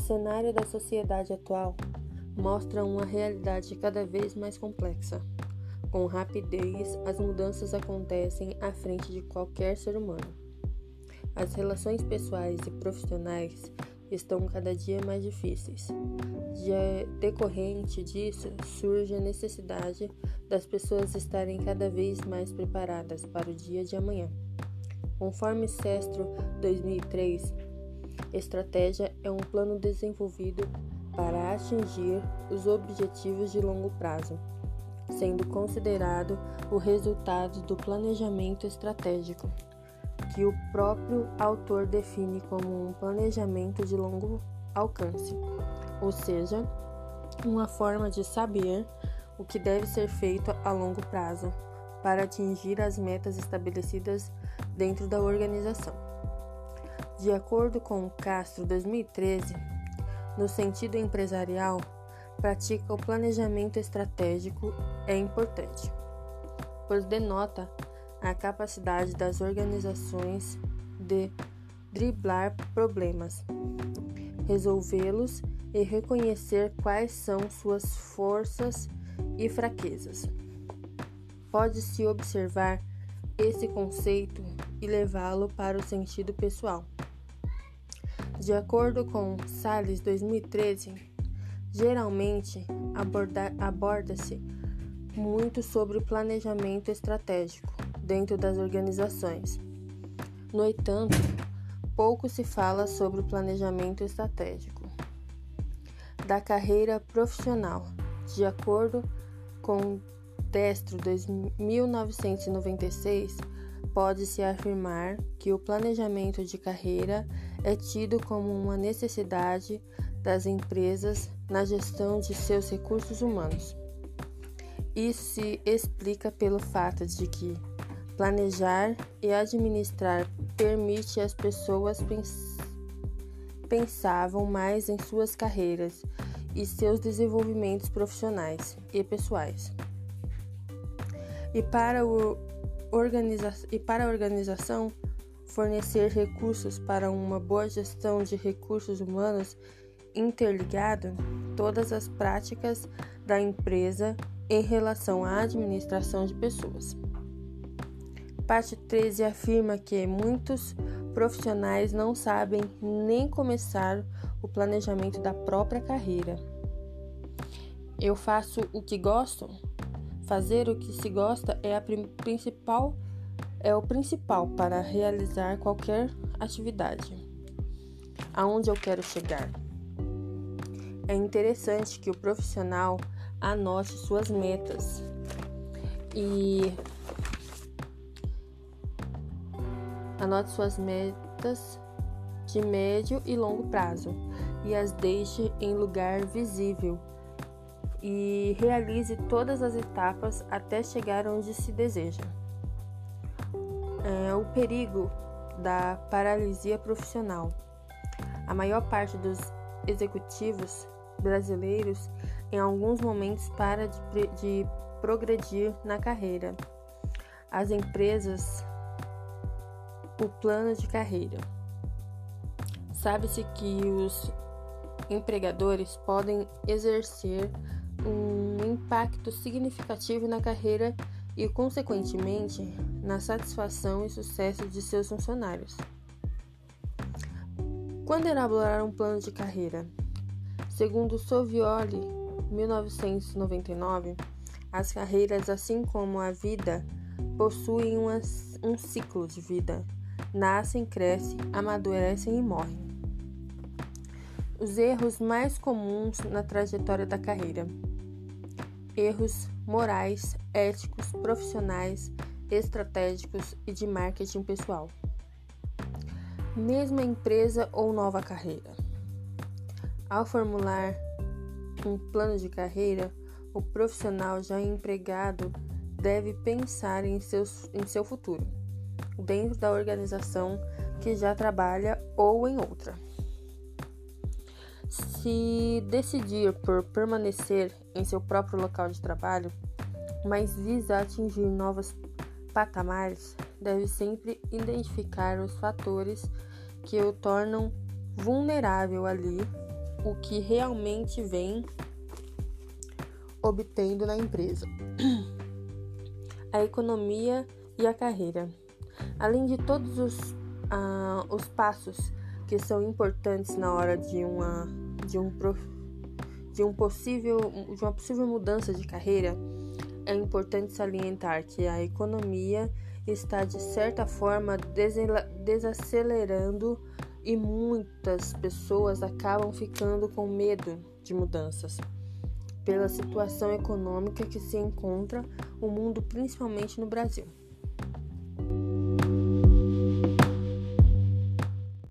cenário da sociedade atual mostra uma realidade cada vez mais complexa. Com rapidez, as mudanças acontecem à frente de qualquer ser humano. As relações pessoais e profissionais estão cada dia mais difíceis. De decorrente disso, surge a necessidade das pessoas estarem cada vez mais preparadas para o dia de amanhã. Conforme Sestro 2003, estratégia é um plano desenvolvido para atingir os objetivos de longo prazo, sendo considerado o resultado do planejamento estratégico, que o próprio autor define como um planejamento de longo alcance, ou seja, uma forma de saber o que deve ser feito a longo prazo para atingir as metas estabelecidas dentro da organização. De acordo com Castro 2013, no sentido empresarial, pratica o planejamento estratégico é importante, pois denota a capacidade das organizações de driblar problemas, resolvê-los e reconhecer quais são suas forças e fraquezas. Pode-se observar esse conceito e levá-lo para o sentido pessoal. De acordo com Salles 2013, geralmente aborda-se muito sobre planejamento estratégico dentro das organizações. No entanto, pouco se fala sobre o planejamento estratégico da carreira profissional. De acordo com Destro 1996, pode-se afirmar que o planejamento de carreira é tido como uma necessidade das empresas na gestão de seus recursos humanos. Isso se explica pelo fato de que planejar e administrar permite às pessoas pens pensavam mais em suas carreiras e seus desenvolvimentos profissionais e pessoais. E para, o organiza e para a organização, fornecer recursos para uma boa gestão de recursos humanos interligado todas as práticas da empresa em relação à administração de pessoas. Parte 13 afirma que muitos profissionais não sabem nem começar o planejamento da própria carreira. Eu faço o que gosto? Fazer o que se gosta é a principal é o principal para realizar qualquer atividade. Aonde eu quero chegar? É interessante que o profissional anote suas metas e anote suas metas de médio e longo prazo e as deixe em lugar visível e realize todas as etapas até chegar onde se deseja. É, o perigo da paralisia profissional. A maior parte dos executivos brasileiros, em alguns momentos, para de, de progredir na carreira. As empresas, o plano de carreira. Sabe-se que os empregadores podem exercer um impacto significativo na carreira e, consequentemente, na satisfação e sucesso de seus funcionários. Quando elaborar um plano de carreira? Segundo Sovioli, 1999, as carreiras, assim como a vida, possuem uma, um ciclo de vida. Nascem, crescem, amadurecem e morrem. Os erros mais comuns na trajetória da carreira erros morais, éticos, profissionais, estratégicos e de marketing pessoal. Mesma empresa ou nova carreira. Ao formular um plano de carreira, o profissional já empregado deve pensar em, seus, em seu futuro, dentro da organização que já trabalha ou em outra. Se decidir por permanecer em seu próprio local de trabalho, mas visa atingir novos patamares, deve sempre identificar os fatores que o tornam vulnerável ali o que realmente vem obtendo na empresa. A economia e a carreira. Além de todos os, uh, os passos que são importantes na hora de uma de um de um possível de uma possível mudança de carreira, é importante salientar que a economia está de certa forma desacelerando e muitas pessoas acabam ficando com medo de mudanças pela situação econômica que se encontra o mundo, principalmente no Brasil.